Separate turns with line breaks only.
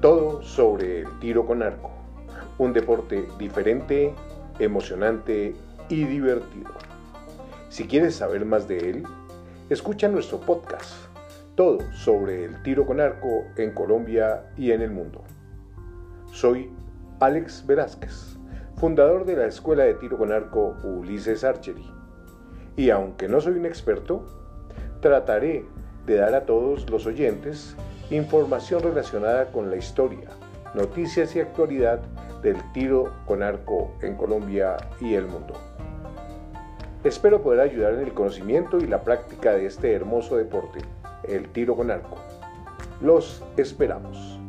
Todo sobre el tiro con arco, un deporte diferente, emocionante y divertido. Si quieres saber más de él, escucha nuestro podcast, todo sobre el tiro con arco en Colombia y en el mundo. Soy Alex Velázquez, fundador de la Escuela de Tiro con Arco Ulises Archery. Y aunque no soy un experto, trataré de dar a todos los oyentes información relacionada con la historia, noticias y actualidad del tiro con arco en Colombia y el mundo. Espero poder ayudar en el conocimiento y la práctica de este hermoso deporte, el tiro con arco. Los esperamos.